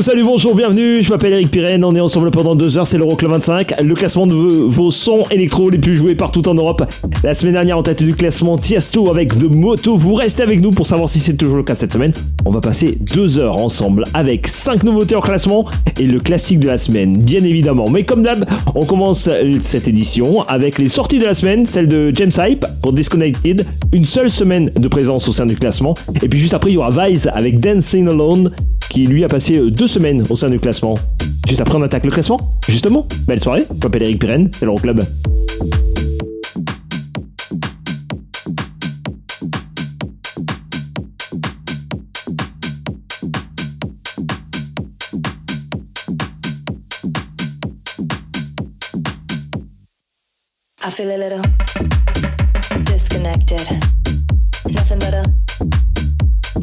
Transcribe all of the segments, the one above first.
Salut, bonjour, bienvenue, je m'appelle Eric Pirenne, on est ensemble pendant deux heures, c'est l'Euroclub 25, le classement de vos, vos sons électro les plus joués partout en Europe. La semaine dernière en tête du classement Tiesto avec The Moto, vous restez avec nous pour savoir si c'est toujours le cas cette semaine. On va passer deux heures ensemble avec cinq nouveautés en classement et le classique de la semaine, bien évidemment. Mais comme d'hab, on commence cette édition avec les sorties de la semaine, celle de James Hype pour Disconnected, une seule semaine de présence au sein du classement, et puis juste après il y aura Vice avec Dancing Alone qui lui a passé euh, deux semaines au sein du classement. Juste après, on attaque le classement. Justement, belle soirée. Je m'appelle Eric Pirenne, c'est l'Euroclub. I feel a little disconnected. Nothing better.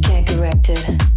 Can't correct it.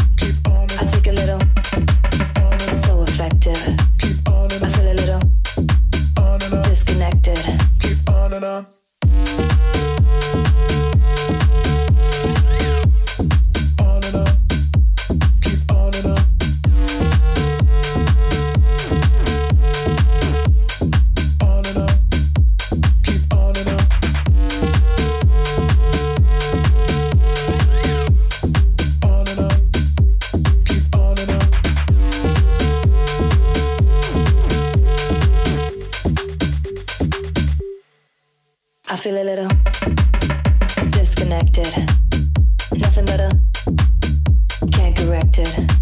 connected.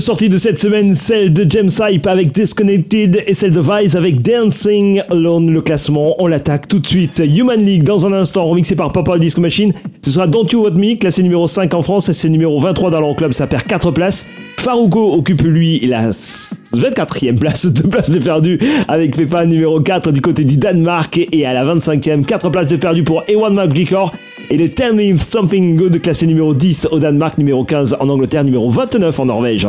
Sorties de cette semaine, celle de James Hype avec Disconnected et celle de Vice avec Dancing Alone. Le classement, on l'attaque tout de suite. Human League dans un instant, remixé par Papa Disco Machine. Ce sera Don't You Want Me, classé numéro 5 en France et c'est numéro 23 dans l'Euroclub, ça perd 4 places. Faruko occupe lui la 24e place, 2 places de perdu avec Pepa numéro 4 du côté du Danemark et à la 25e, 4 places de perdu pour Ewan McGregor. Et les Tell Me Something Good classé numéro 10 au Danemark, numéro 15 en Angleterre, numéro 29 en Norvège.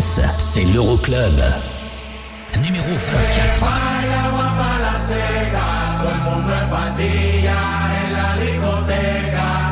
C'est l'Euroclub. Numéro 24. No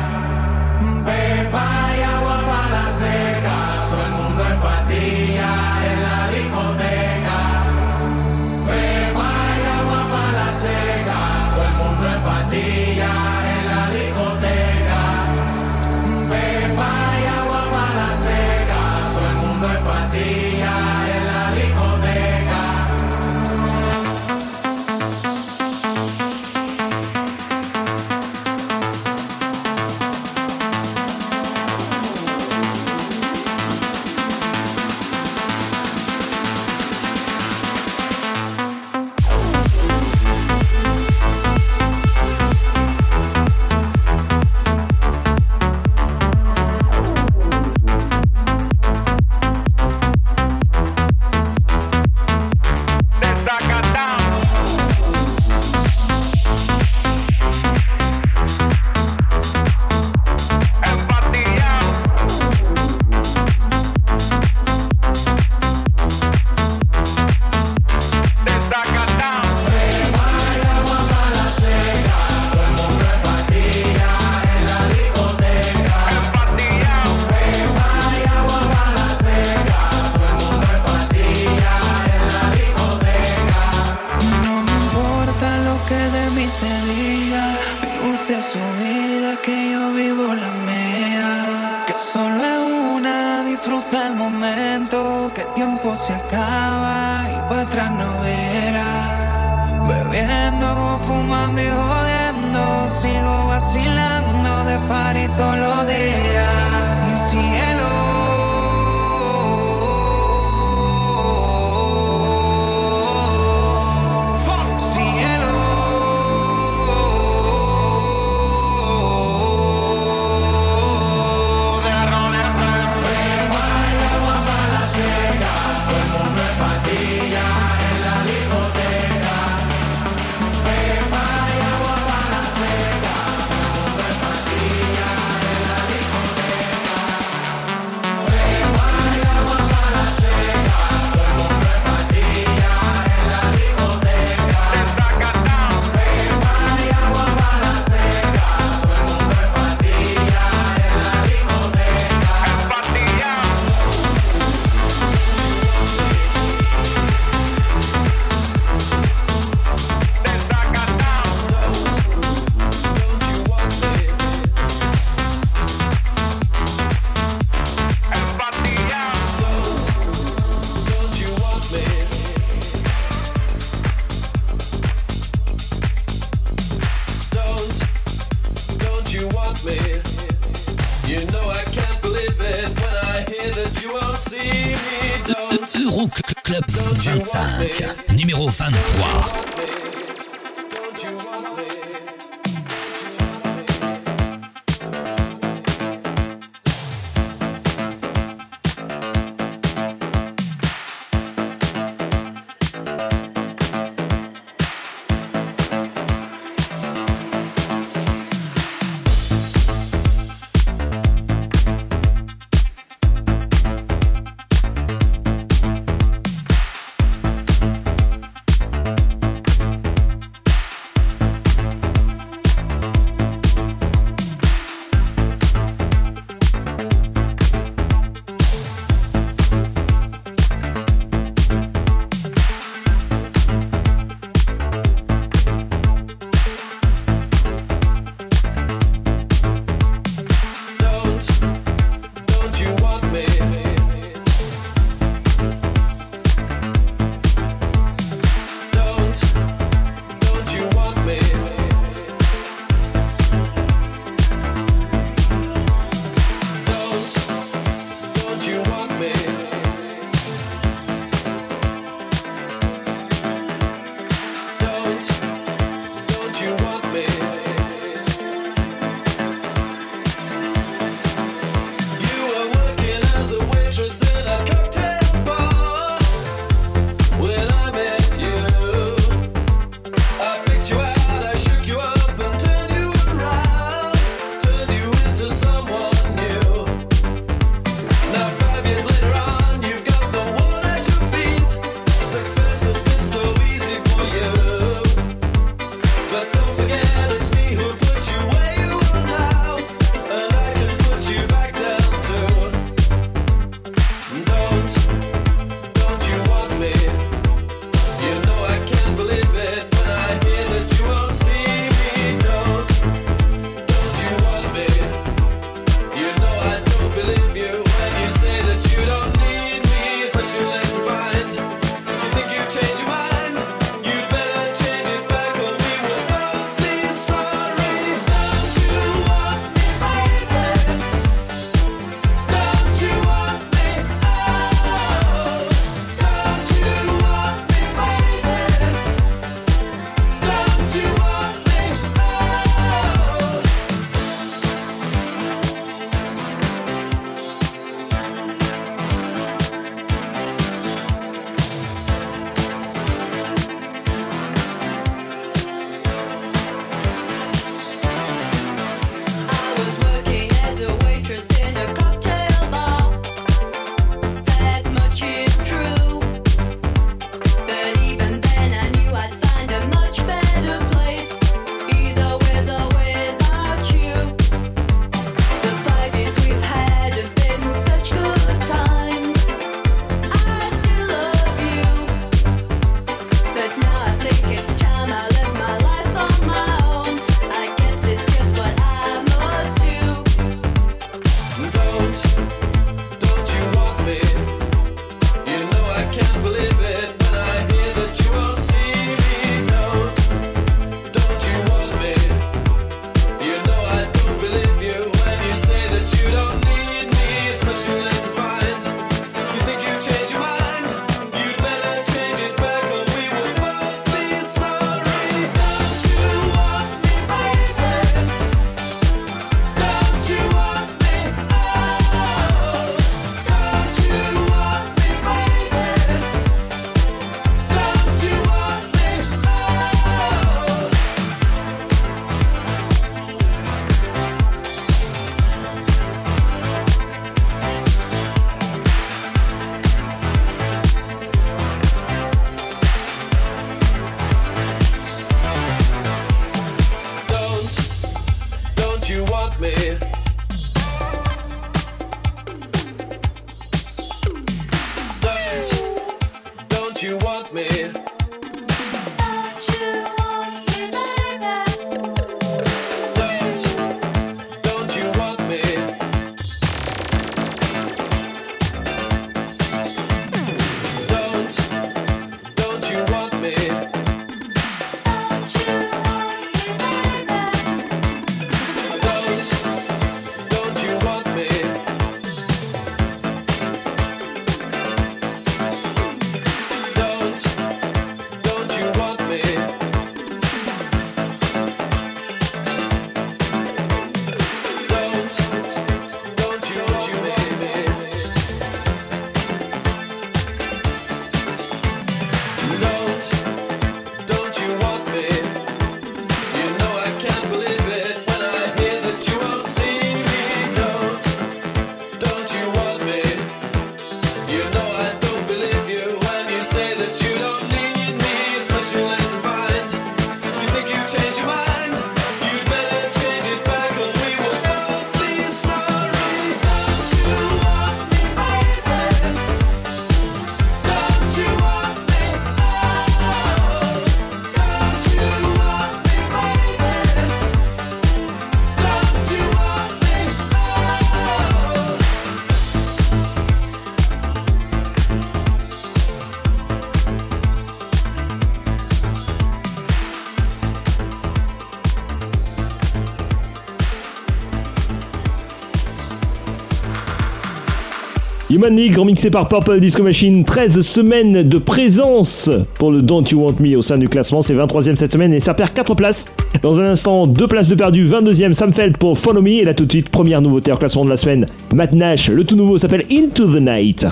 Human League remixé par Purple Disco Machine. 13 semaines de présence pour le Don't You Want Me au sein du classement. C'est 23ème cette semaine et ça perd 4 places. Dans un instant, 2 places de perdu. 22 e Sam Feld pour Follow Me. Et là tout de suite, première nouveauté au classement de la semaine. Matt Nash, le tout nouveau s'appelle Into the Night.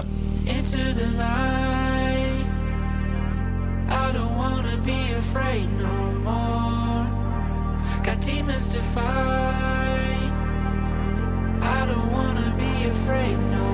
Into the demons to fight. I don't be afraid, no.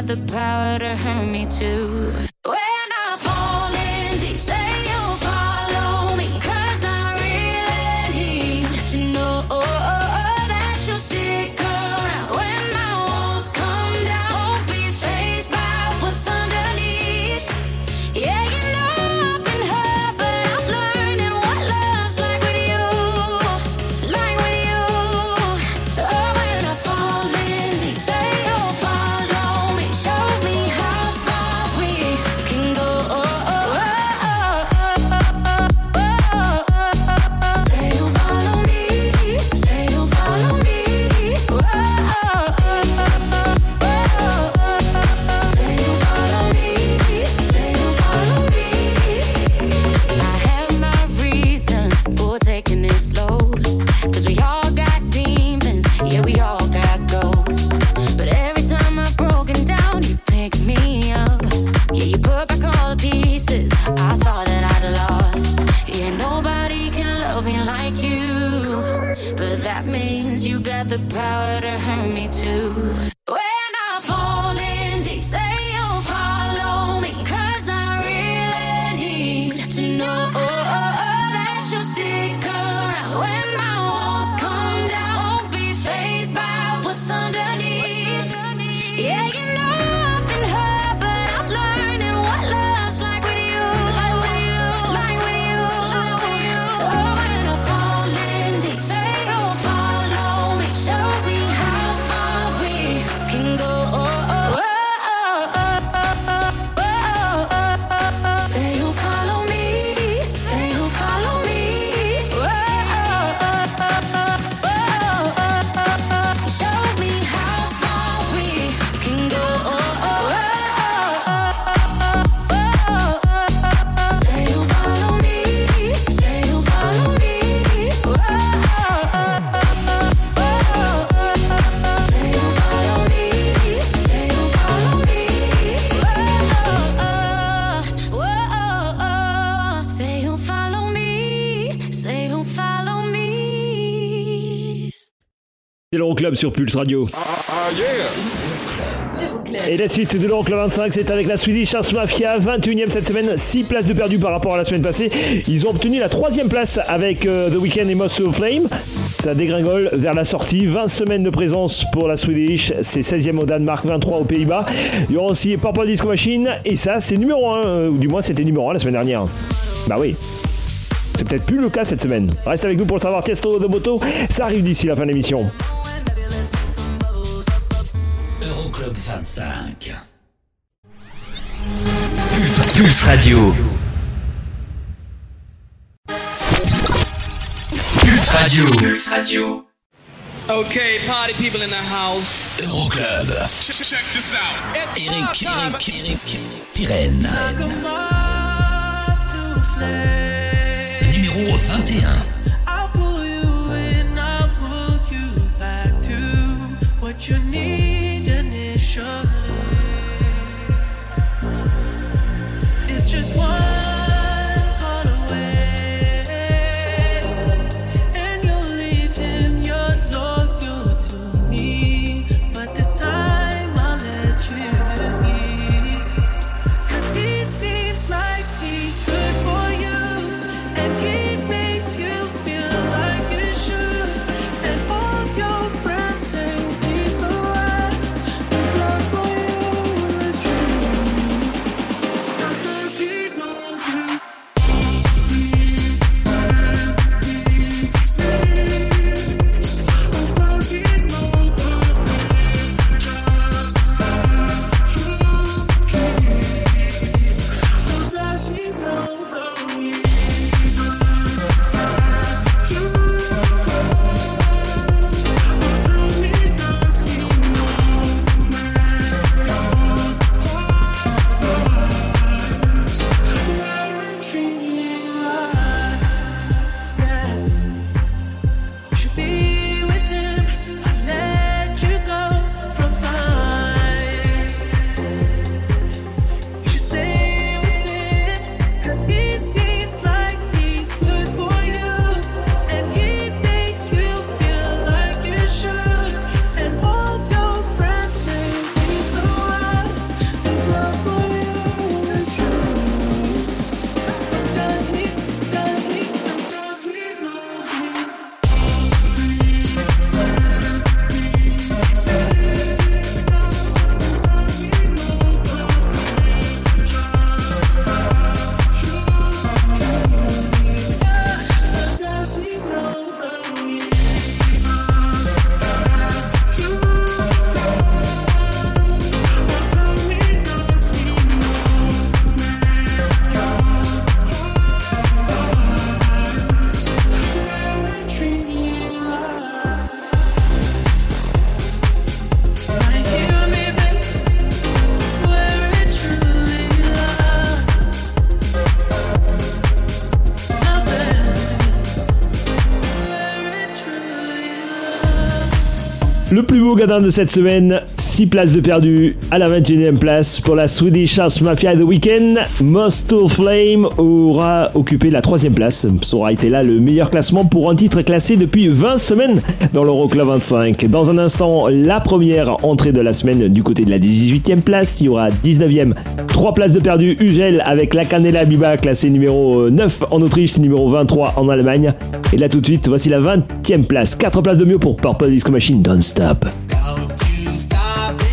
had the power to hurt me too. Sur Pulse Radio. Et la suite de l'Euroclub 25, c'est avec la Swedish House Mafia, 21ème cette semaine, 6 places de perdu par rapport à la semaine passée. Ils ont obtenu la troisième place avec euh, The Weeknd et Most of Flame. Ça dégringole vers la sortie, 20 semaines de présence pour la Swedish, c'est 16ème au Danemark, 23 aux Pays-Bas. Il y aura aussi Purple Disco Machine, et ça c'est numéro 1, ou du moins c'était numéro 1 la semaine dernière. Bah oui. C'est peut-être plus le cas cette semaine. Reste avec nous pour le savoir. Tiesto de moto, ça arrive d'ici la fin de l'émission. 25. Pulse, Pulse Radio. Pulse Radio. Pulse Radio. Okay, party people in the house. Euroclub. Check this out. Eric, Eric, Eric, Pirenne. Numéro 21. I'll pull beau gadin de cette semaine, 6 places de perdu à la 21e place pour la Swedish House Mafia The Weekend. Most of Flame aura occupé la 3 place. Ça aura été là le meilleur classement pour un titre classé depuis 20 semaines dans l'Euroclub 25. Dans un instant, la première entrée de la semaine du côté de la 18e place. Il y aura 19e, 3 places de perdu. Ugel avec la Canela Biba classé numéro 9 en Autriche, numéro 23 en Allemagne. Et là tout de suite, voici la 20e place. 4 places de mieux pour Purple Disco Machine Don't Stop. Don't you stop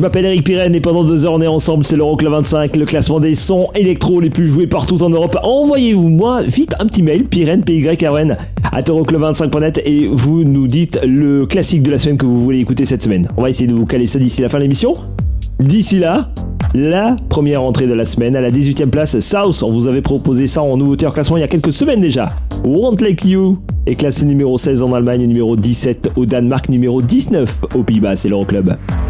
m'appelle Eric Pirenne et pendant deux heures on est ensemble, c'est l'Euroclub 25, le classement des sons électro les plus joués partout en Europe. Envoyez-vous moi vite un petit mail, Pirenne, p y r n à euroclub25.net et vous nous dites le classique de la semaine que vous voulez écouter cette semaine. On va essayer de vous caler ça d'ici la fin de l'émission. D'ici là, la première entrée de la semaine à la 18e place, South. On vous avait proposé ça en nouveauté en classement il y a quelques semaines déjà. Want Like You est classé numéro 16 en Allemagne numéro 17 au Danemark, numéro 19 aux Pays-Bas. C'est l'Euroclub. I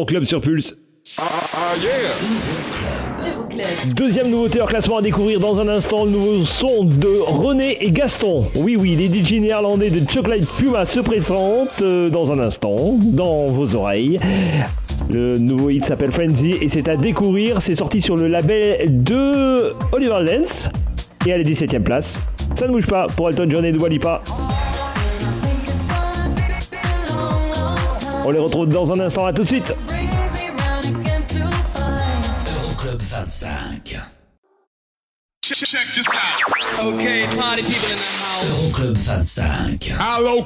C'est l'Euroclub sur Pulse. Euroclub. Deuxième nouveauté en classement à découvrir dans un instant, le nouveau son de René et Gaston. Oui, oui, les DJ néerlandais de Chocolate Puma se présentent euh, dans un instant, dans vos oreilles. Le nouveau hit s'appelle Frenzy et c'est à découvrir. C'est sorti sur le label de Oliver Dance et à la 17ème place. Ça ne bouge pas pour Elton John et Dua Lipa. On les retrouve dans un instant, à tout de suite.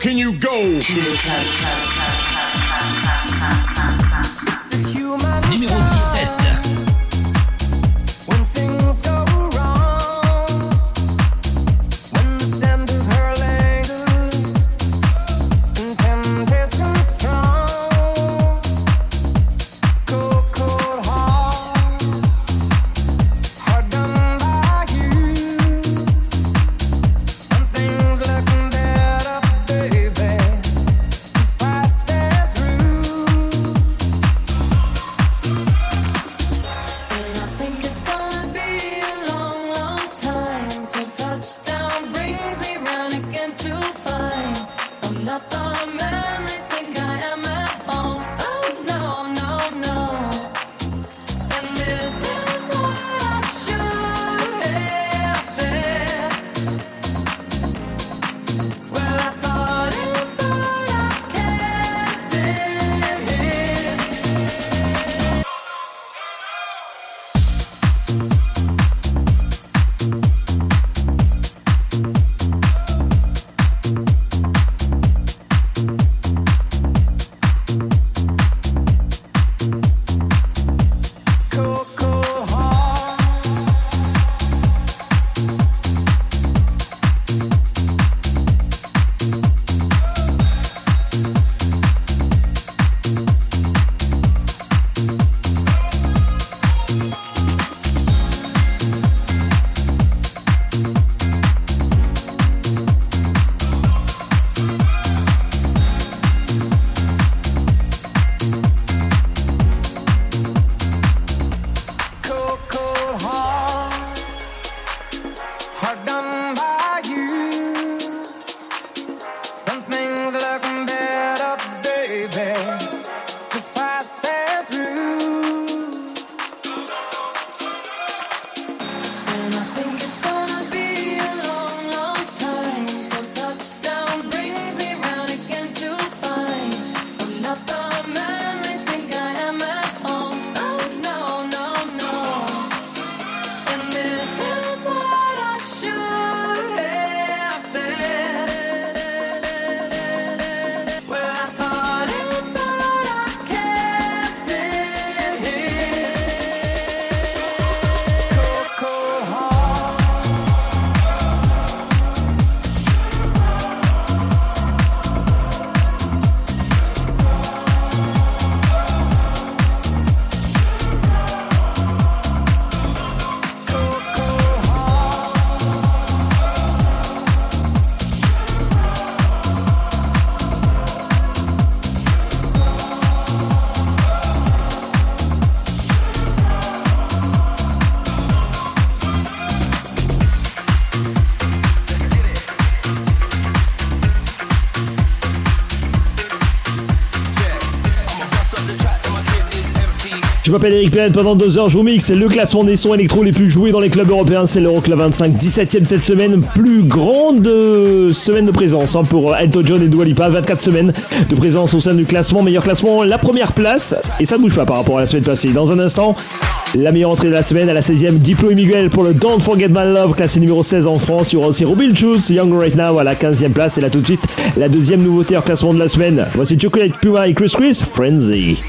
Can you go? Numéro m'appelle Eric Pirenne, pendant deux heures je vous mixe. Le classement des sons électro les plus joués dans les clubs européens, c'est l'Euroclub 25, 17ème cette semaine, plus grande euh, semaine de présence hein, pour euh, Elton John et Dua Lipa, 24 semaines de présence au sein du classement, meilleur classement, la première place, et ça ne bouge pas par rapport à la semaine passée. Dans un instant, la meilleure entrée de la semaine à la 16ème, Diplo et Miguel pour le Don't Forget My Love, classé numéro 16 en France, il y aura aussi Ruby Juice, Young Right Now à la 15ème place, et là tout de suite, la deuxième nouveauté en classement de la semaine, voici Chocolate Puma et Chris Chris, Frenzy.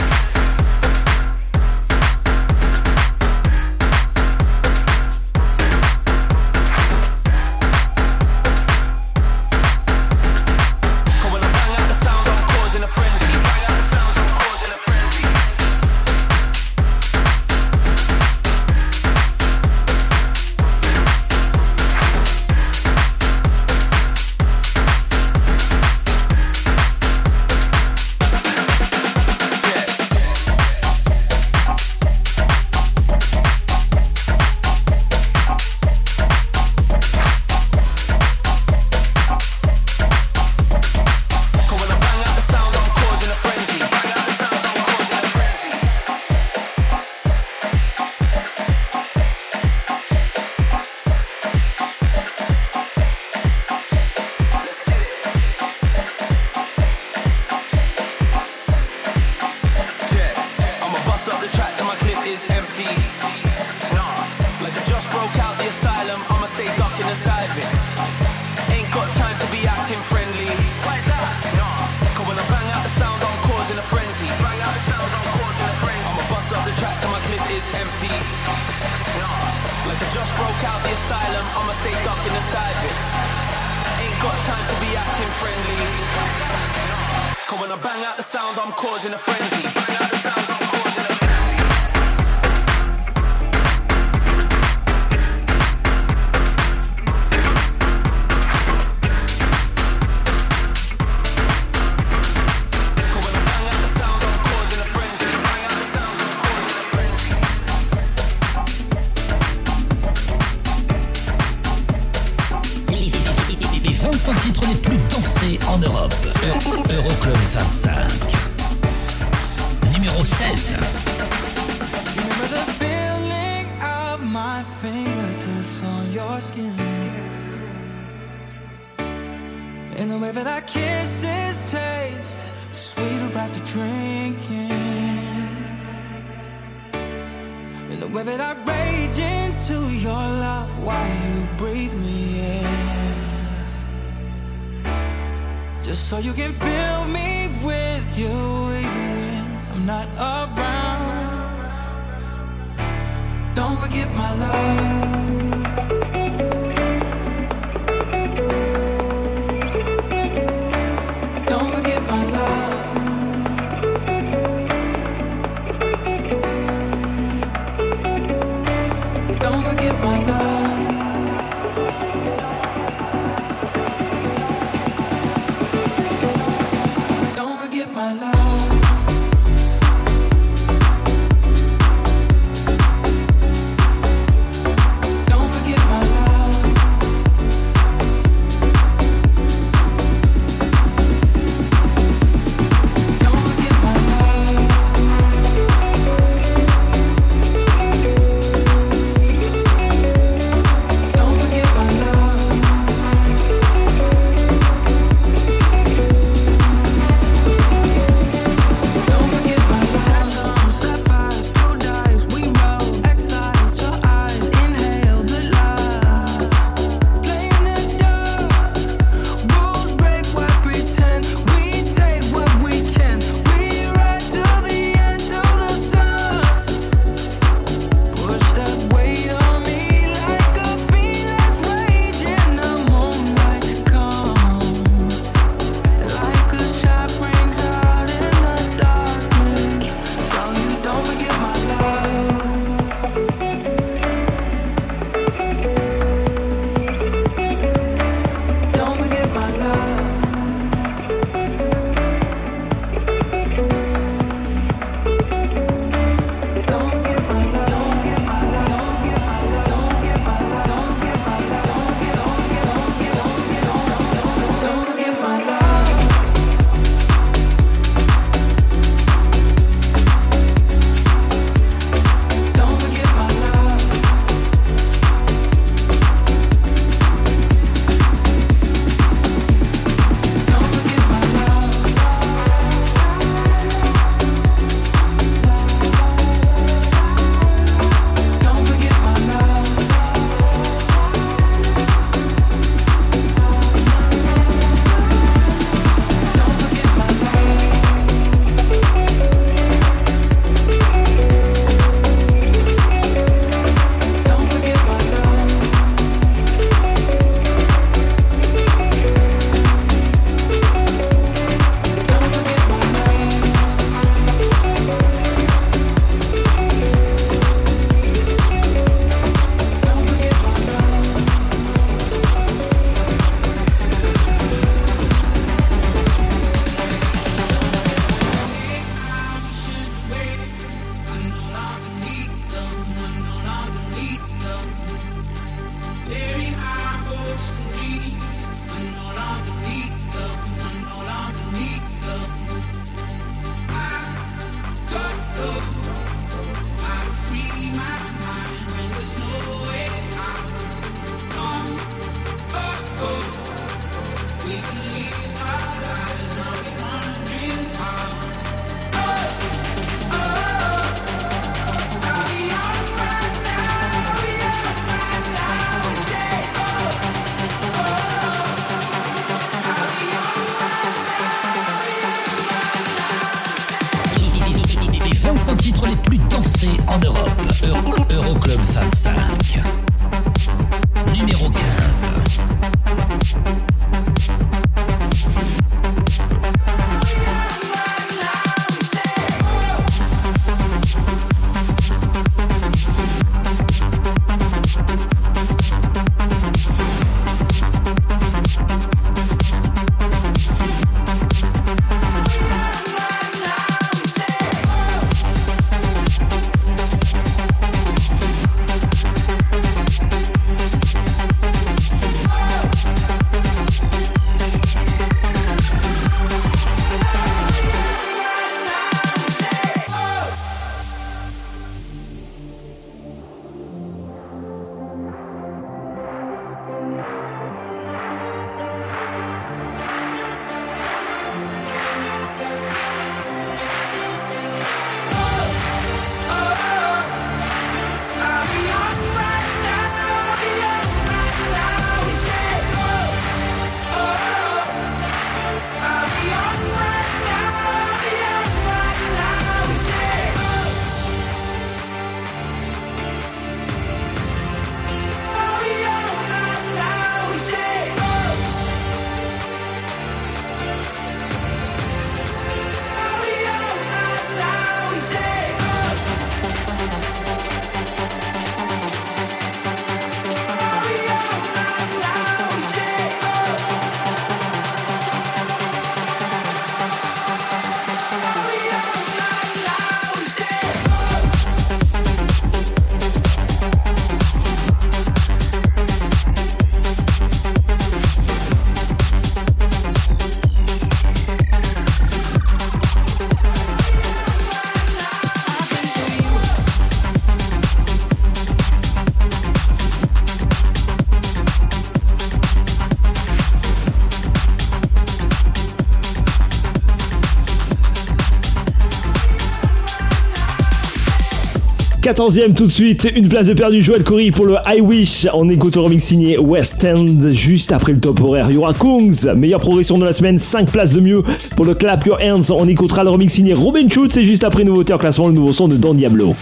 14e tout de suite, une place de perdu Joël Corey pour le I Wish. On écoute le remix signé West End juste après le top horaire. Y aura Kongs, meilleure progression de la semaine, 5 places de mieux pour le Clap Your Hands. On écoutera le remix signé Robin Schultz et juste après nouveauté en classement le nouveau son de Dan Diablo.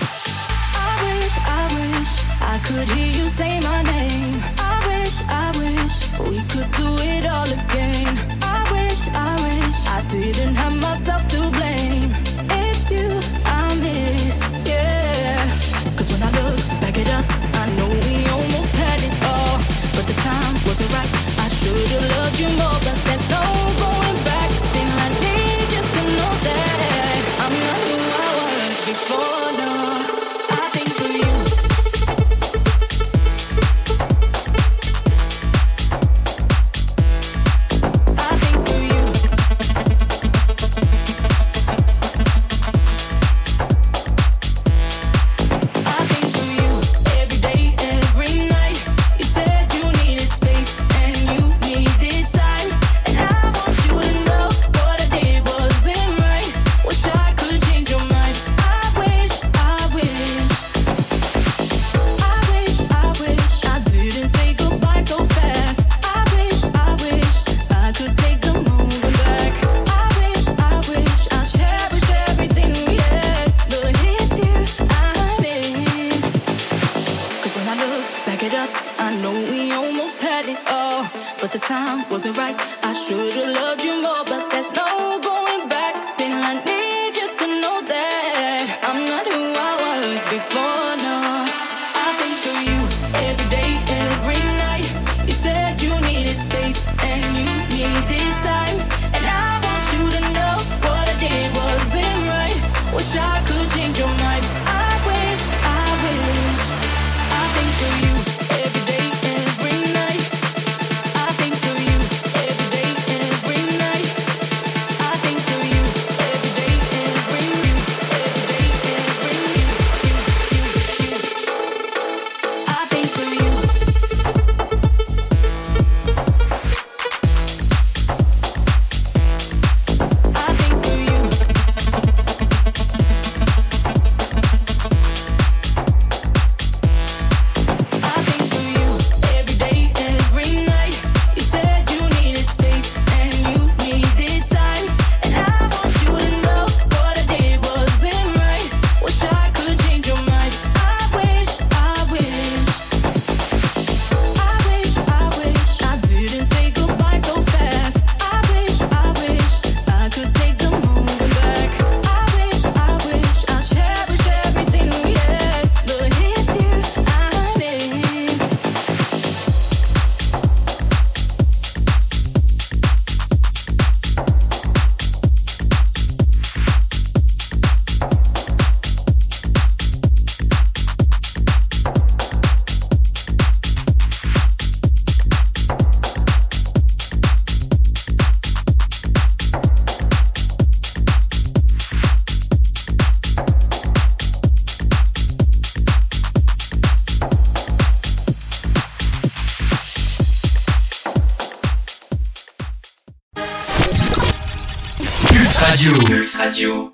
Radio. Pulse Radio.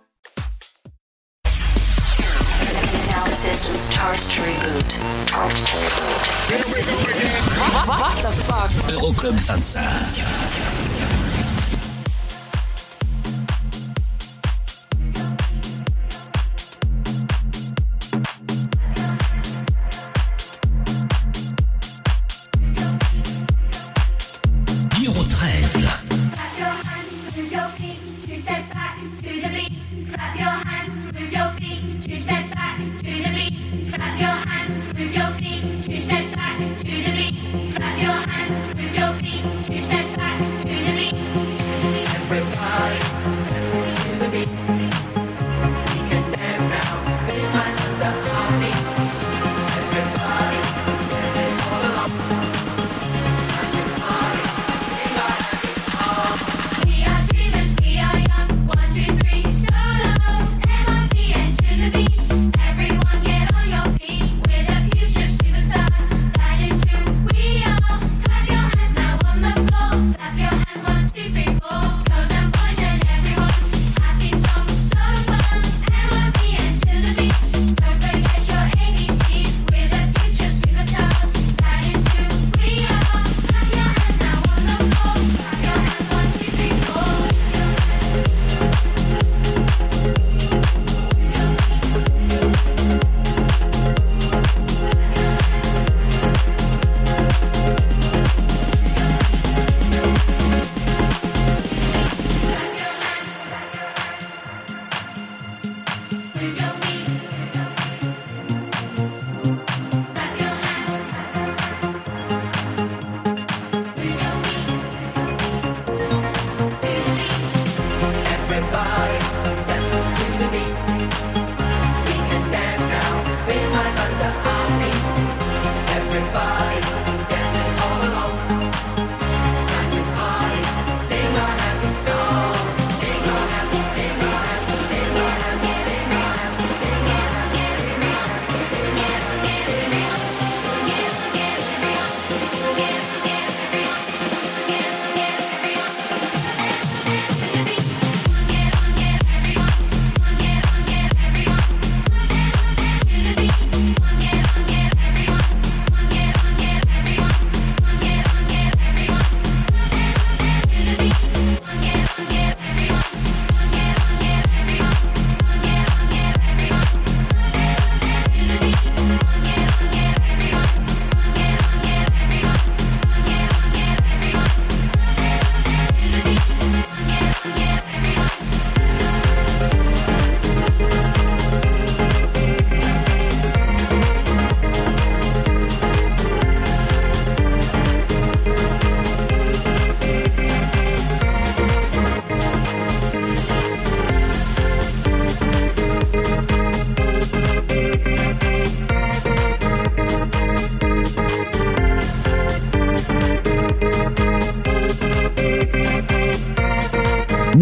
Euroclub 25.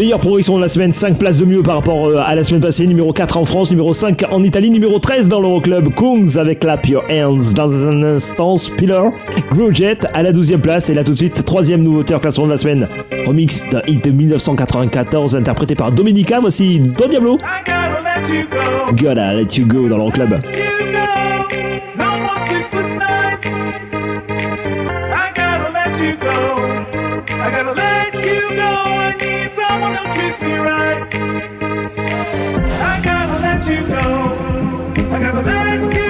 meilleure progression de la semaine, 5 places de mieux par rapport euh, à la semaine passée, numéro 4 en France, numéro 5 en Italie, numéro 13 dans l'Euroclub, Kungs avec Clap Your Hands dans un instant, Spiller, Jet à la 12e place. Et là tout de suite, troisième nouveauté en classement de la semaine, remix d'un hit de 1994 interprété par Dominica, voici Don Diablo. Gotta let you go. Dans l'Euroclub. you go. I need someone who treats me right. I gotta let you go. I gotta let you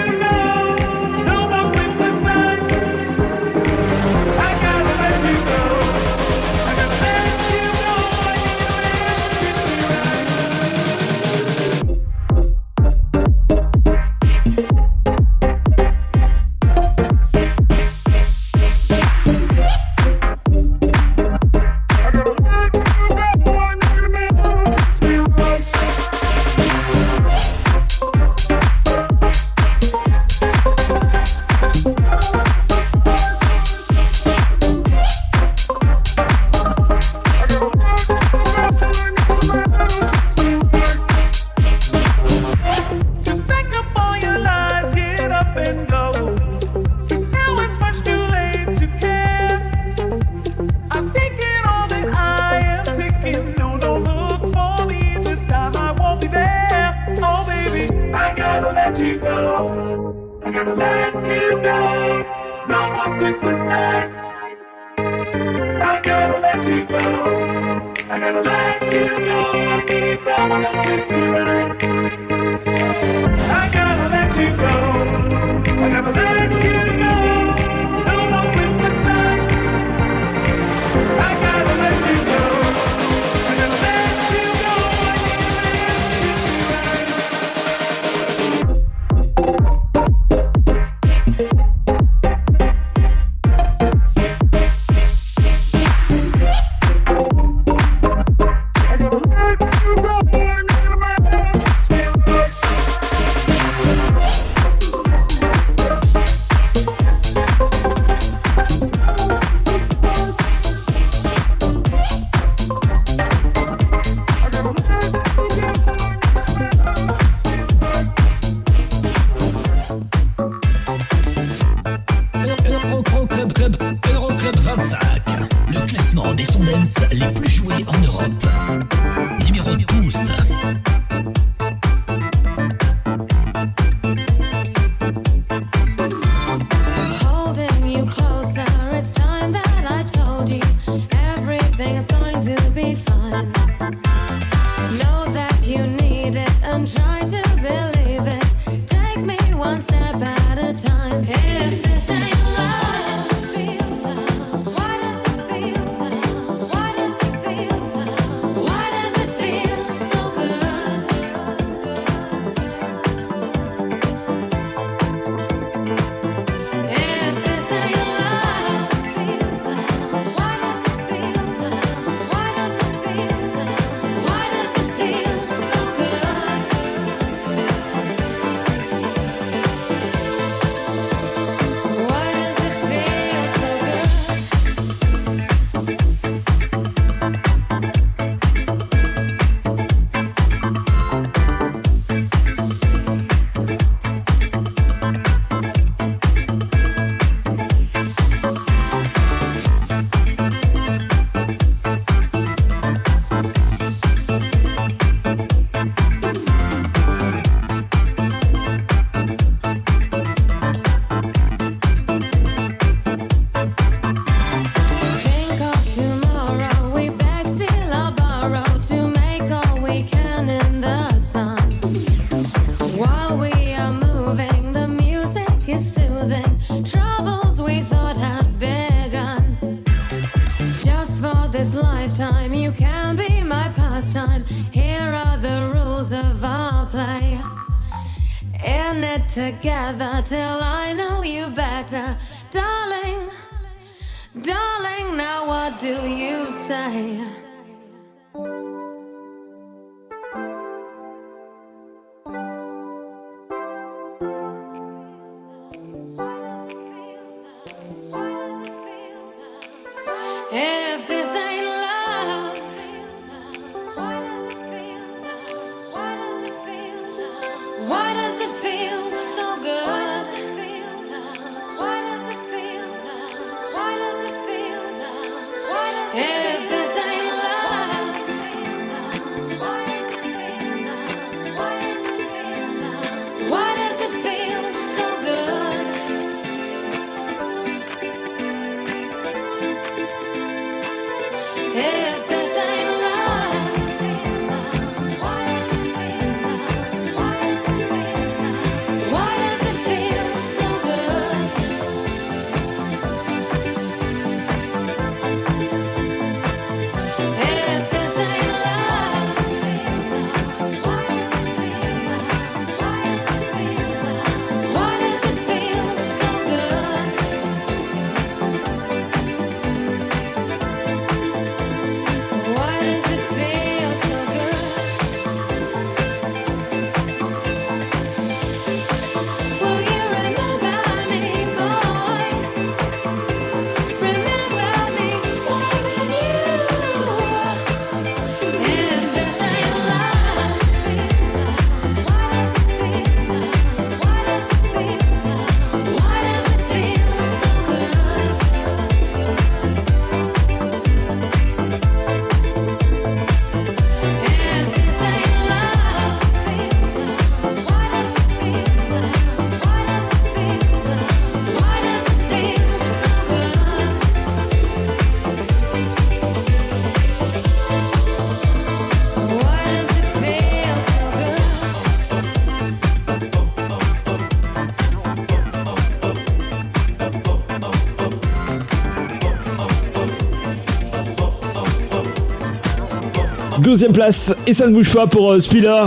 Deuxième place, et ça ne bouge pas pour euh, Spiller.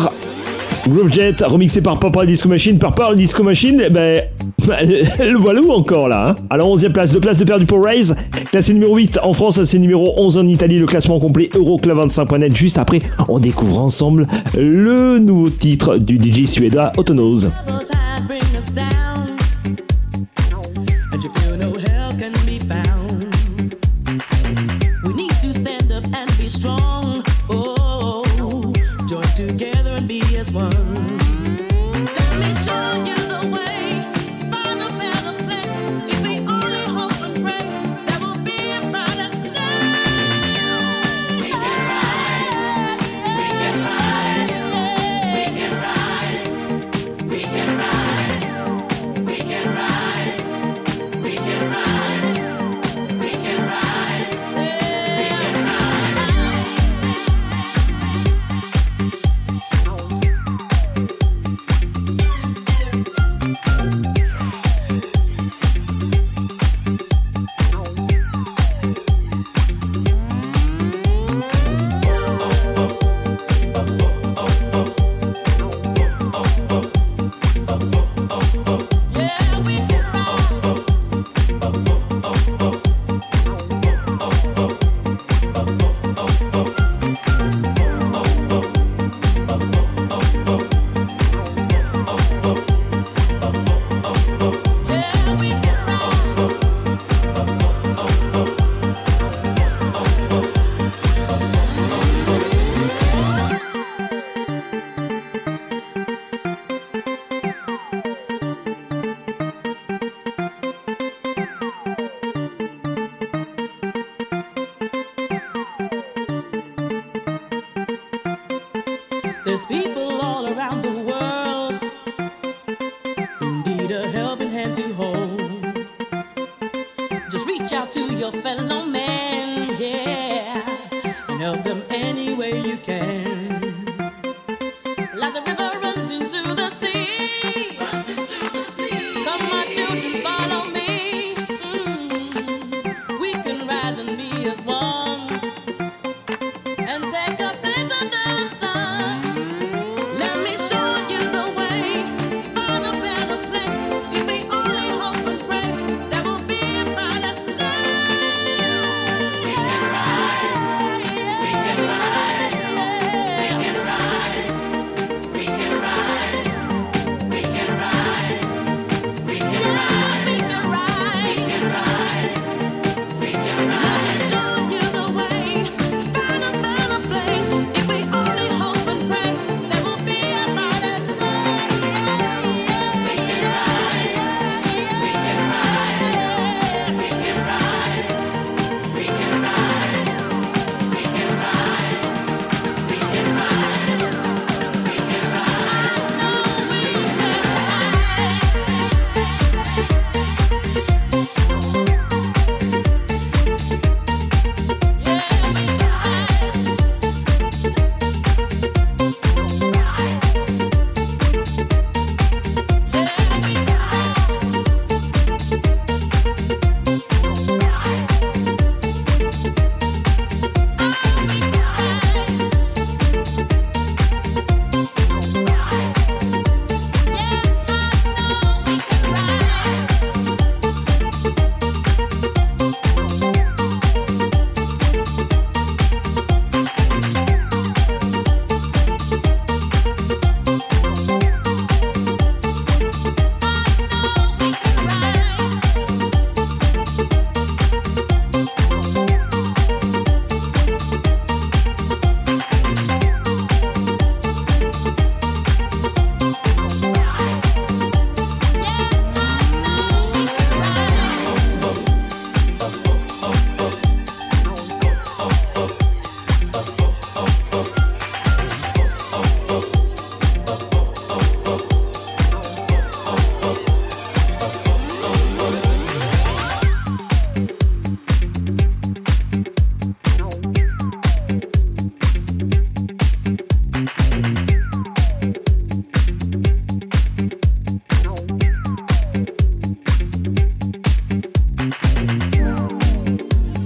Groove Jet, remixé par Papa Disco Machine, par Pearl Disco Machine, eh ben, le voilà encore là hein Alors 11 e place, 2 places de perdu pour Raise, classé numéro 8 en France, c'est numéro 11 en Italie, le classement complet Euroclub25.net. Juste après, on découvre ensemble le nouveau titre du DJ suédois Autonose. house.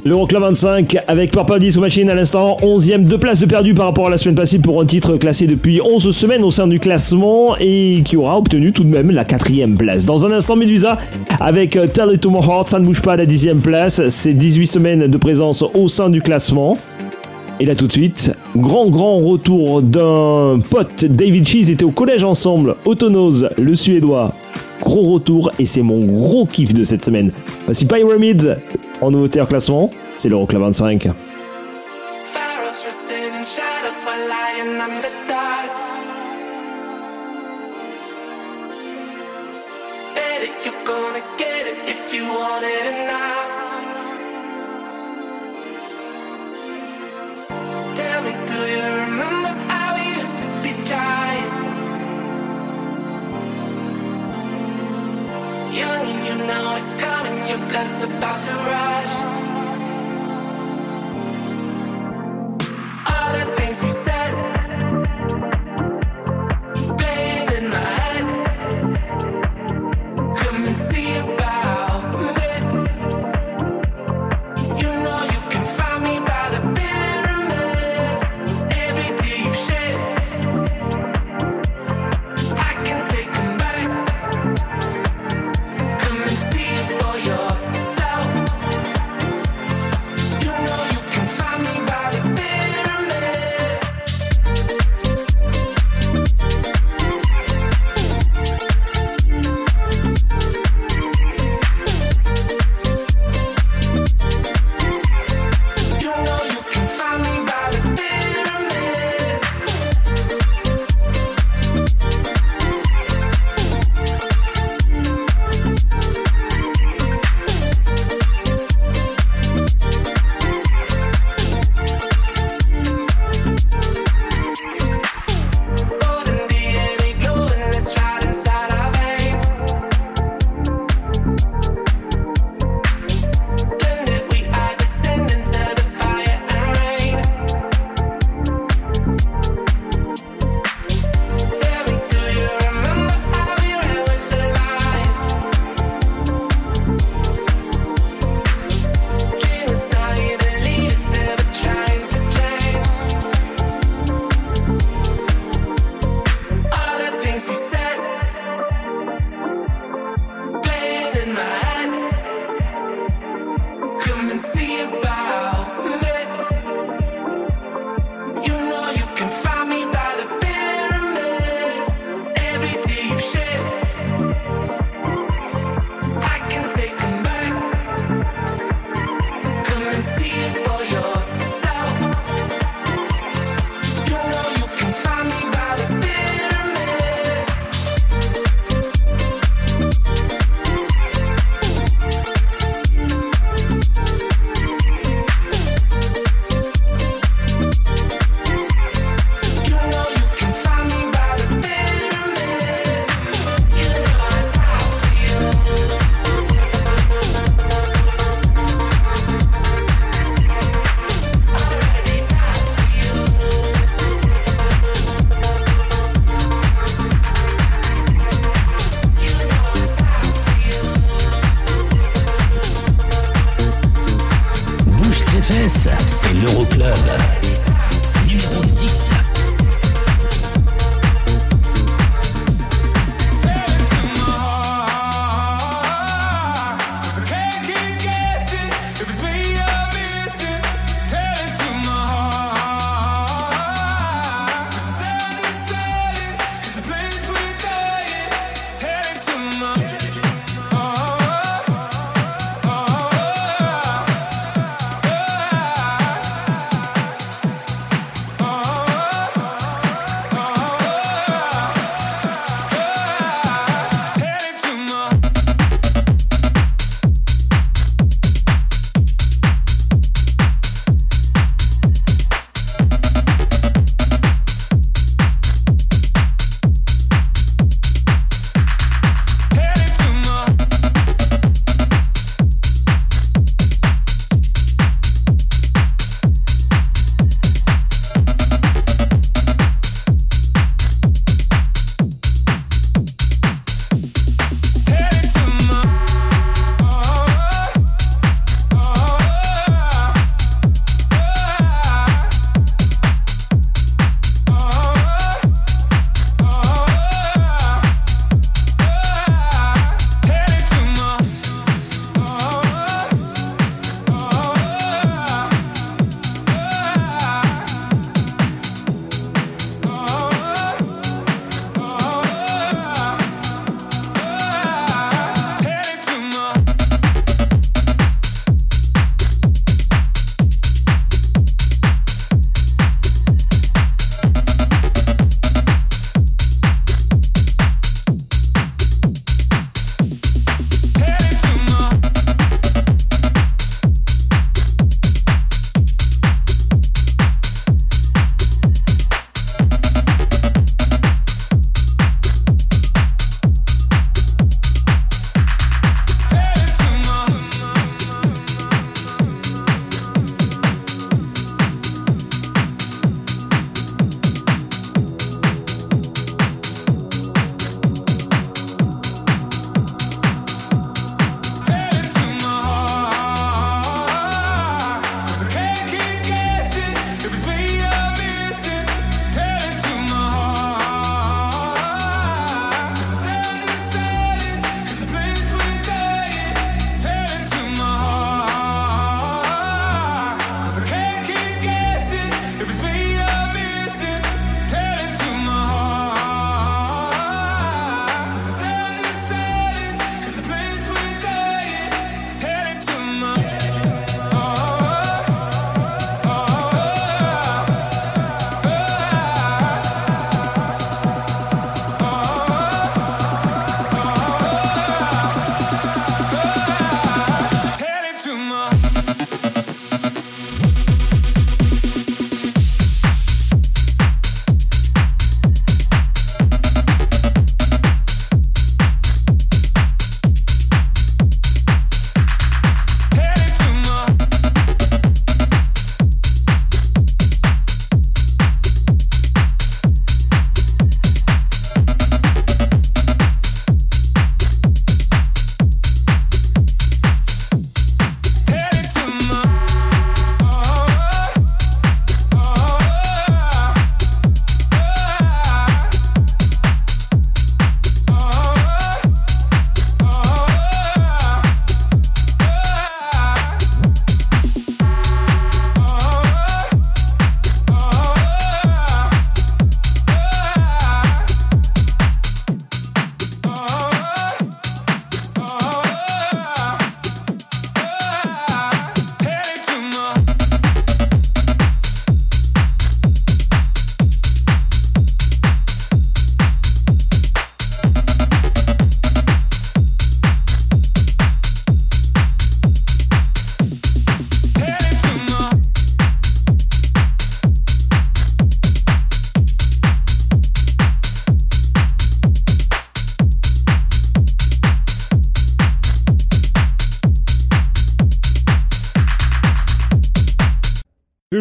L'Euroclub 25 avec Purple Disco Machine à l'instant, 11ème, deux places de perdu par rapport à la semaine passée pour un titre classé depuis 11 semaines au sein du classement et qui aura obtenu tout de même la quatrième place. Dans un instant, Medusa avec euh, Tell It To My Heart, ça ne bouge pas à la dixième place, c'est 18 semaines de présence au sein du classement. Et là tout de suite, grand grand retour d'un pote, David Cheese était au collège ensemble, Autonose, le suédois. Gros retour et c'est mon gros kiff de cette semaine. Voici Pyramids en nouveauté en classement, c'est l'Euroclub 25. Pharaohs rested in shadows while lying under dust. Bet it, you're gonna get it if you want it enough. Tell me, do you remember how we used to be giants? Young and you know it's coming, your blood's about to rush.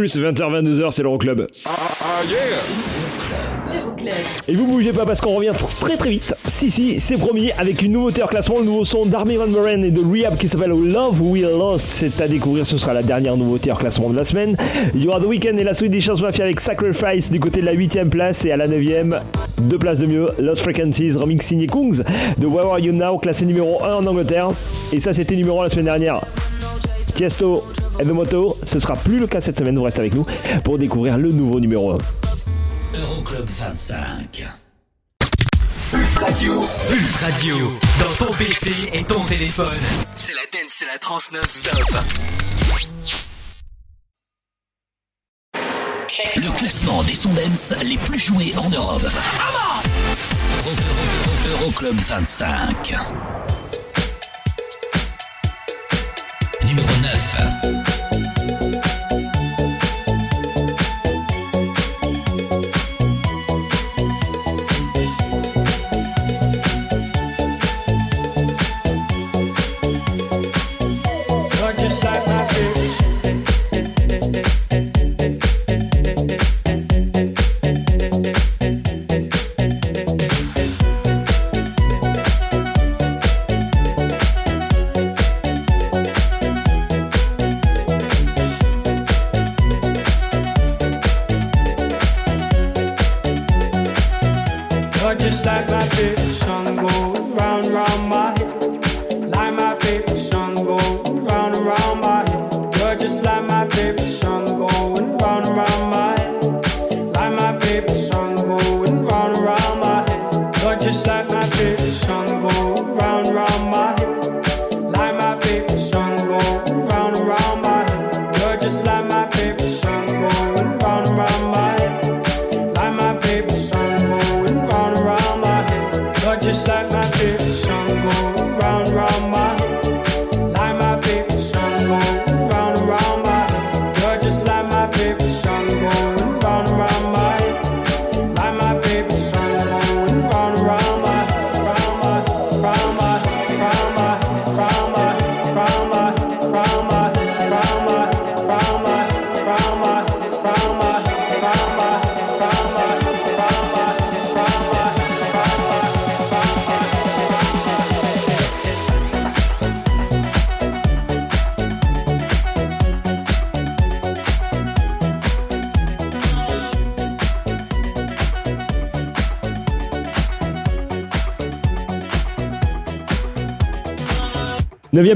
Pulse 20h-22h, c'est l'Euroclub. Et vous bougez pas parce qu'on revient très très vite. Si, si, c'est promis, avec une nouveauté en classement, le nouveau son d'Army Van Buren et de Rehab qui s'appelle Love We Lost. C'est à découvrir, ce sera la dernière nouveauté en classement de la semaine. Il y aura The Weeknd et la suite des Chance Mafia avec Sacrifice du côté de la 8ème place et à la 9ème, deux places de mieux, Lost Frequencies, remix signé Kungs de Where Are You Now, classé numéro 1 en Angleterre. Et ça, c'était numéro 1 la semaine dernière. Tiesto et The Moto, ce sera plus le cas cette semaine, vous restez avec nous pour découvrir le nouveau numéro 1. Euroclub 25. Pulse Radio. Pulse Radio. Dans ton PC et ton téléphone. C'est la dance, c'est la trans non-stop. Le classement des Sondens les plus joués en Europe. Euro- Euro- Euroclub 25. Numéro 9.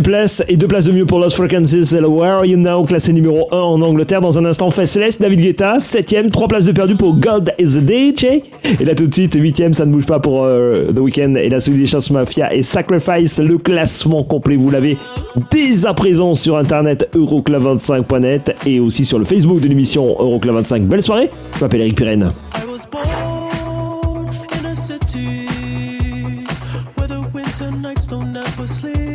Place et deux places de mieux pour Lost Frequencies, le Where Are You Now, classé numéro 1 en Angleterre. Dans un instant, fait Céleste, David Guetta, septième, trois places de perdu pour God is a DJ. Et là tout de suite, huitième, ça ne bouge pas pour euh, The Weeknd et la suite des Mafia et Sacrifice, le classement complet, vous l'avez dès à présent sur internet euroclub25.net et aussi sur le Facebook de l'émission Euroclub25. Belle soirée, je m'appelle Eric Pirenne. I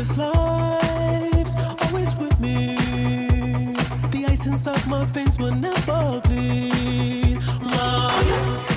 This life's always with me. The ice inside my veins will never bleed. Mom.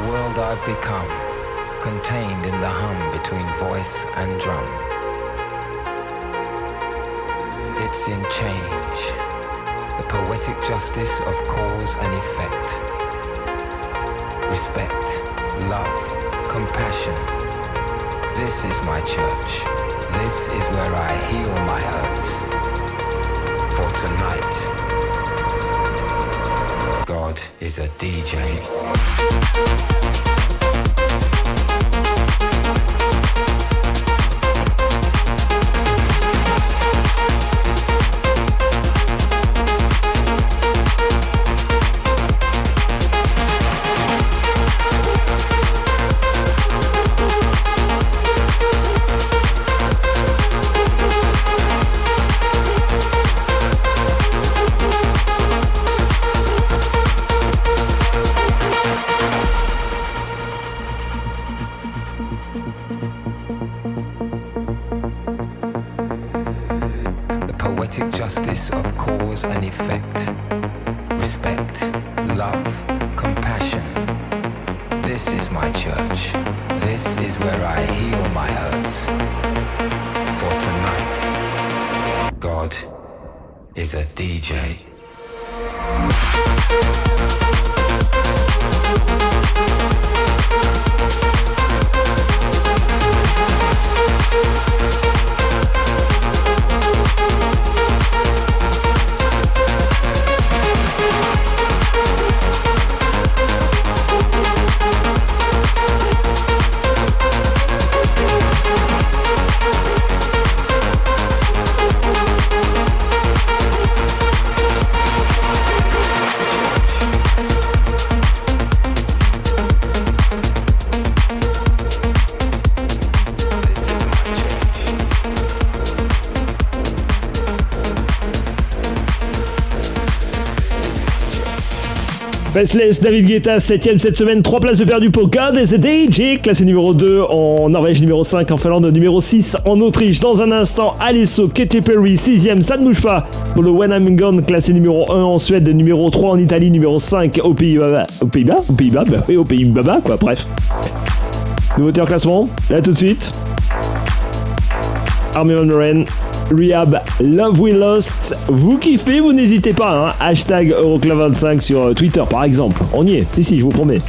The world I've become, contained in the hum between voice and drum. It's in change, the poetic justice of cause and effect. Respect, love, compassion. This is my church. This is where I heal my hurts. For tonight, God is a DJ. Faceless, David Guetta, 7ème cette semaine, 3 places de perdu pour God as a DJ, classé numéro 2 en Norvège, numéro 5 en Finlande, numéro 6 en Autriche. Dans un instant, Alesso, Katy Perry, 6ème, ça ne bouge pas pour le When I'm Gone, classé numéro 1 en Suède, numéro 3 en Italie, numéro 5 aux Pays-Bas. Aux Pays-Bas Aux Pays-Bas Bah oui, aux Pays-Bas, quoi, bref. Nouveauté en classement, là tout de suite. Armin Van Buuren, Rehab, Love We Lost. Vous kiffez, vous n'hésitez pas. Hein. Hashtag Euroclub25 sur euh, Twitter par exemple. On y est. Si, si, je vous promets.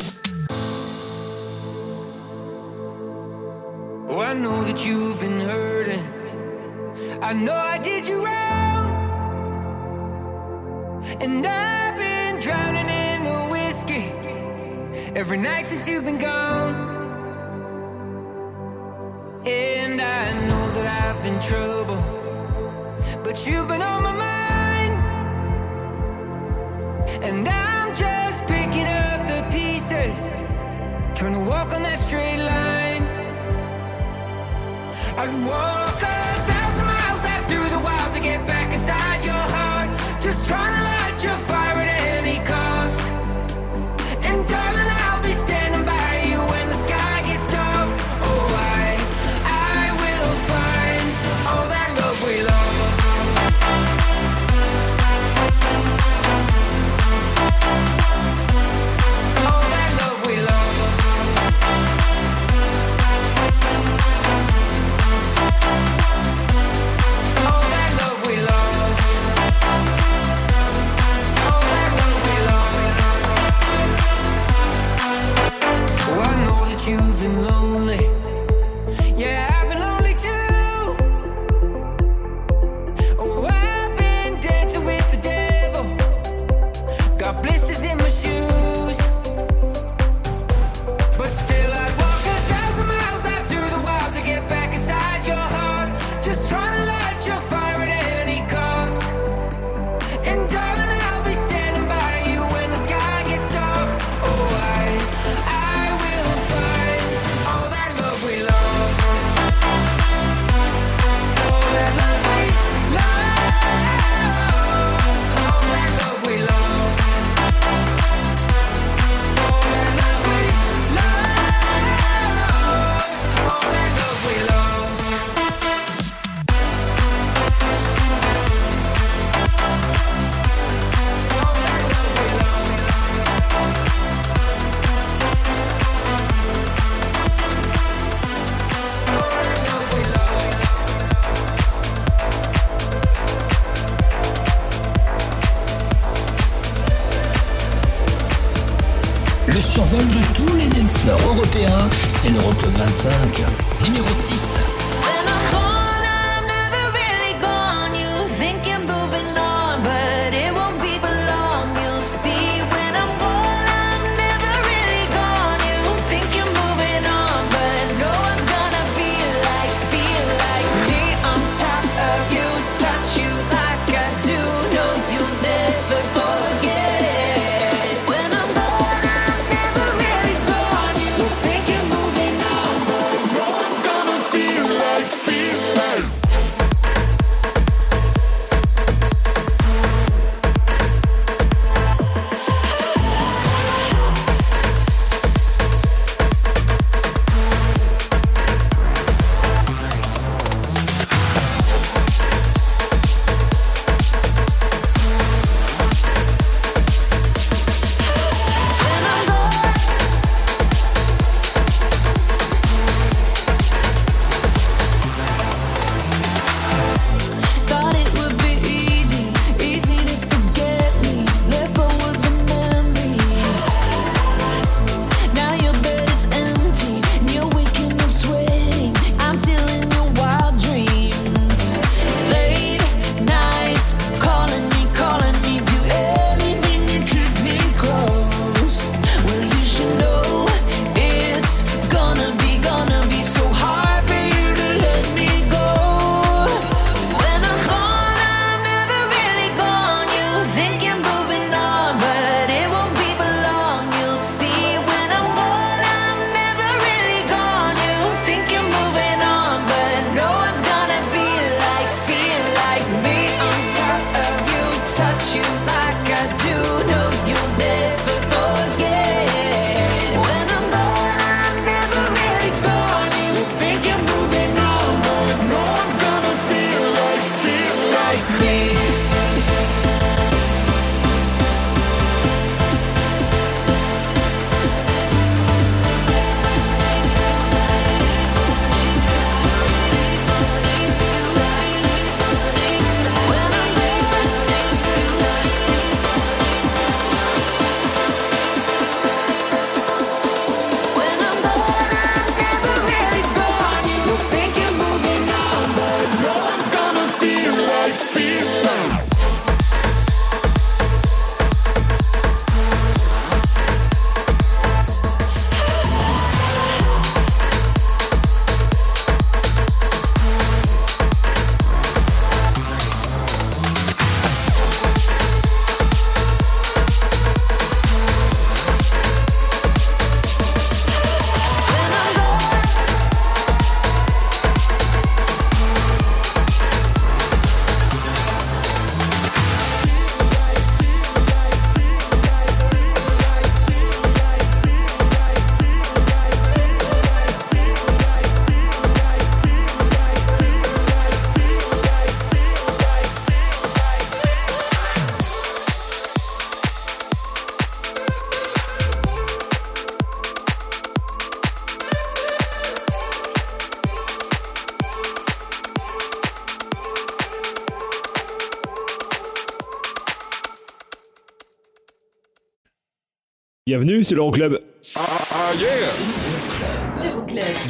Bienvenue, c'est l'Euroclub.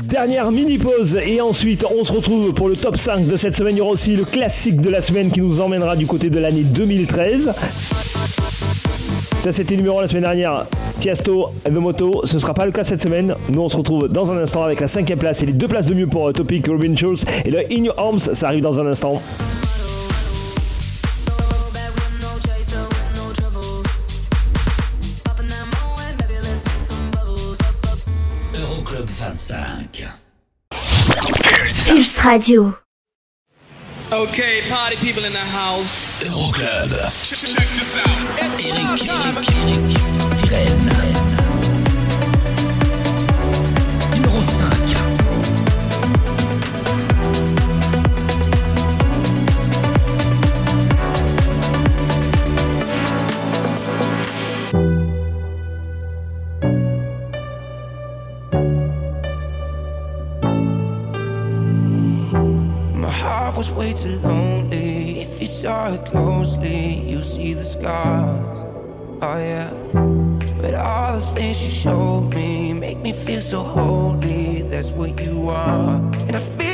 Dernière mini pause et ensuite on se retrouve pour le top 5 de cette semaine. Il y aura aussi le classique de la semaine qui nous emmènera du côté de l'année 2013. Ça c'était numéro 1 la semaine dernière. Tiesto, The Moto, ce sera pas le cas cette semaine. Nous on se retrouve dans un instant avec la cinquième place et les deux places de mieux pour euh, Topic Robin Schulz. Et le In Your Arms, ça arrive dans un instant. Radio. Okay, party people in the house. Euroclub. Check this out. Eric, Eric, Eric. Pirenne. Numéro 5. Way too lonely. If you saw it closely, you see the scars. Oh yeah. But all the things you showed me make me feel so holy. That's what you are. And I feel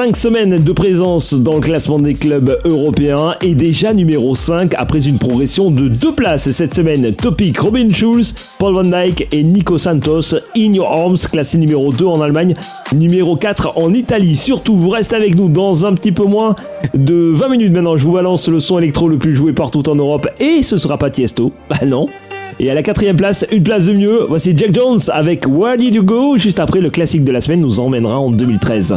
5 semaines de présence dans le classement des clubs européens et déjà numéro 5 après une progression de 2 places cette semaine. Topic Robin Schulz, Paul Van Dyke et Nico Santos. In Your Arms, classé numéro 2 en Allemagne, numéro 4 en Italie. Surtout, vous restez avec nous dans un petit peu moins de 20 minutes maintenant. Je vous balance le son électro le plus joué partout en Europe et ce sera pas Tiesto. Bah non. Et à la quatrième place, une place de mieux, voici Jack Jones avec Where Did You Go? Juste après, le classique de la semaine nous emmènera en 2013.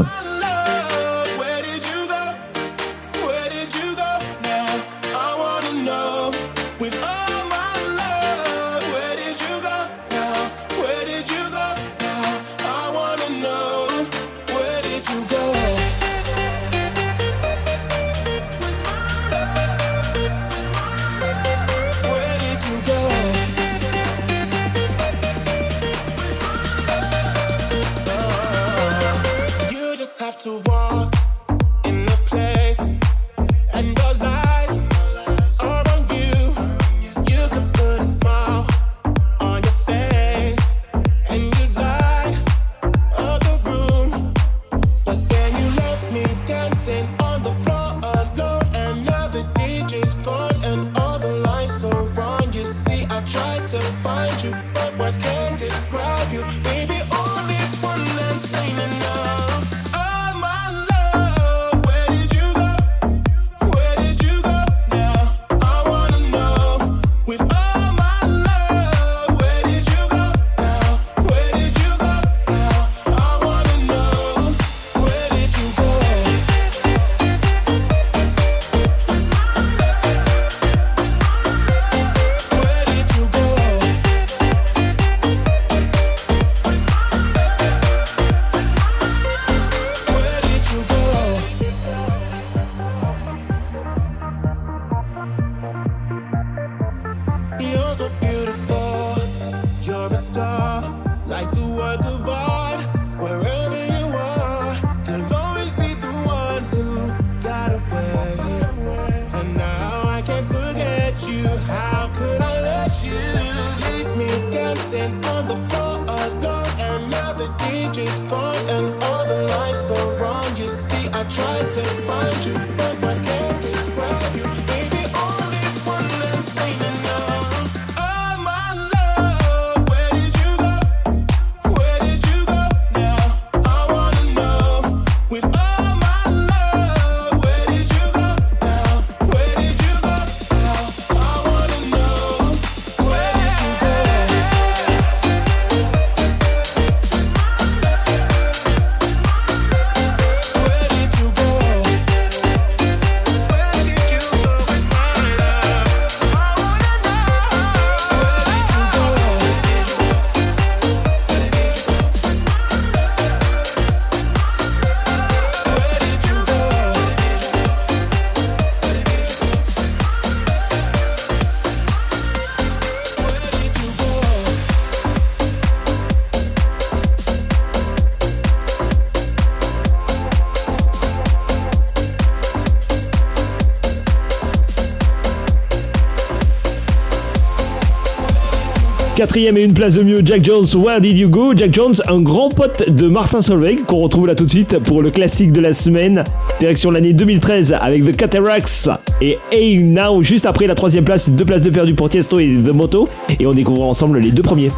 quatrième et une place de mieux, Jack Jones, Where Did You Go? Jack Jones, un grand pote de Martin Solveig, qu'on retrouve là tout de suite pour le classique de la semaine. Direction l'année 2013 avec The Cataracts et Hey Now, juste après la troisième place, deux places de perdu pour Tiesto et The Moto. Et on découvre ensemble les deux premiers.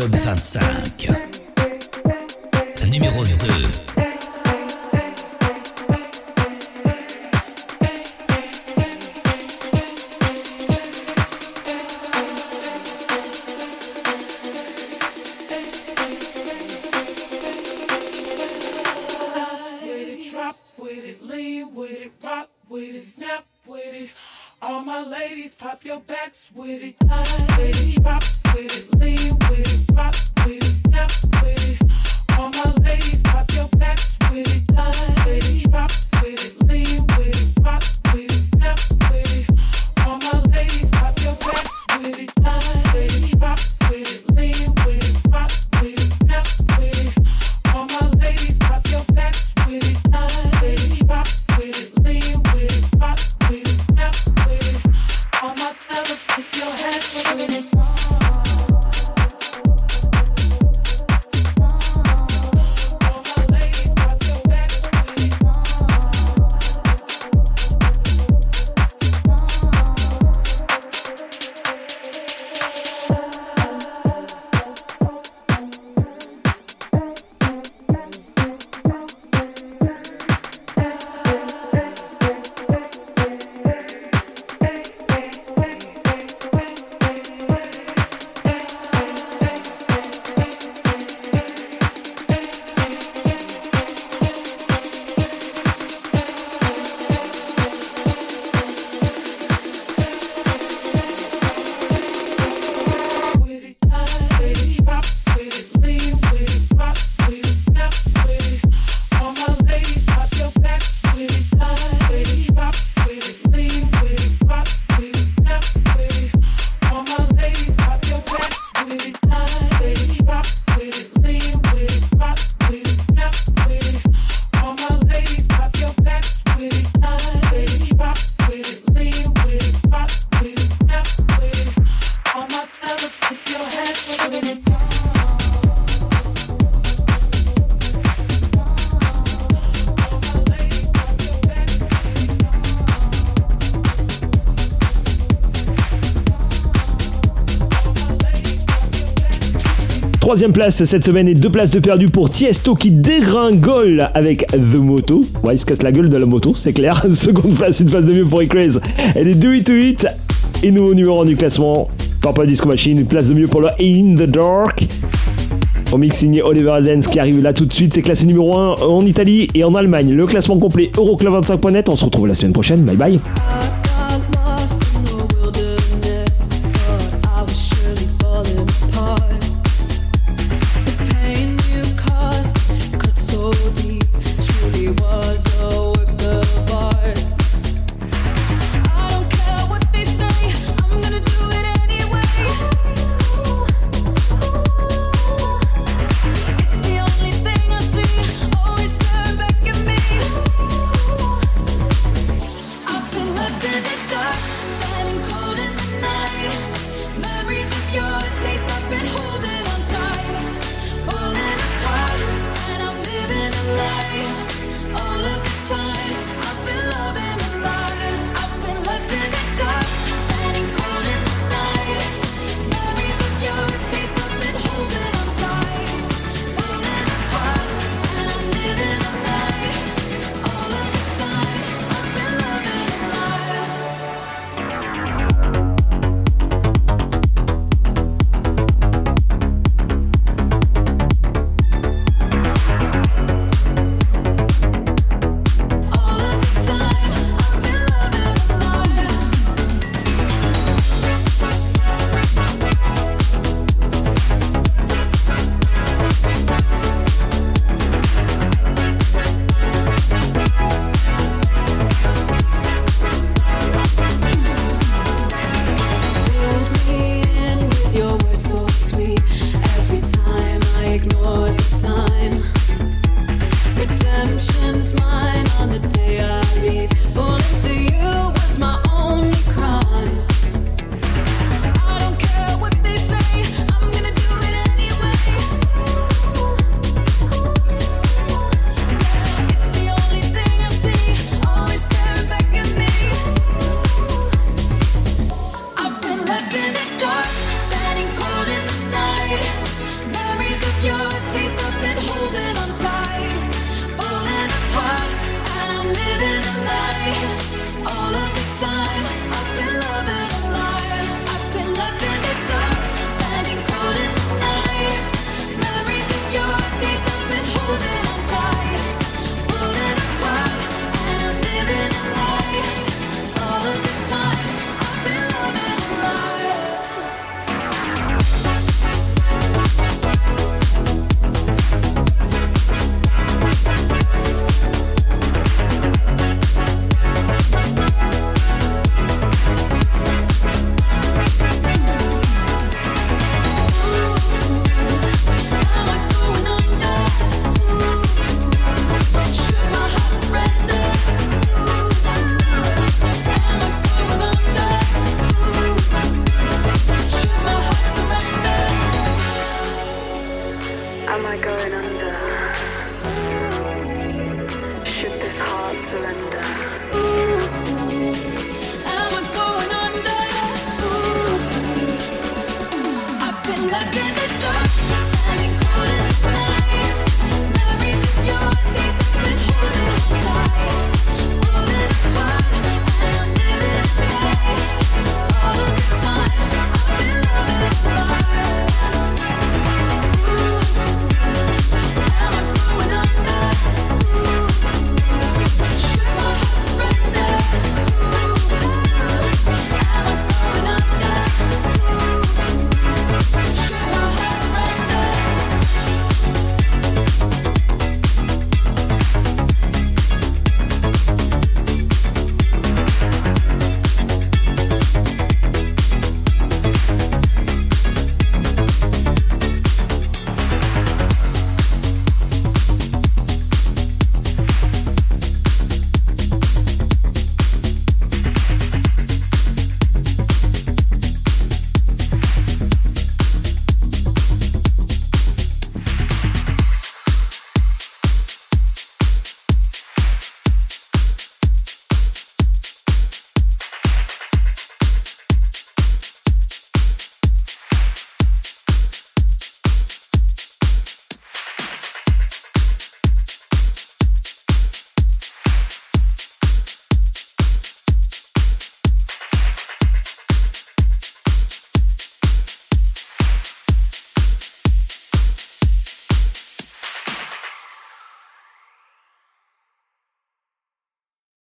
Euroclub 25. Troisième place cette semaine et deux places de perdu pour Tiesto qui dégringole avec The Moto. Ouais, il se casse la gueule de la moto, c'est clair. Seconde place, une place de mieux pour Craze. Elle est 2 to 8 et nouveau numéro 1 du classement. Purple Disco Machine, une place de mieux pour le In the Dark. Au mix signé Oliver Heldens qui arrive là tout de suite, c'est classé numéro 1 en Italie et en Allemagne. Le classement complet Euroclub25.net. On se retrouve la semaine prochaine. Bye bye.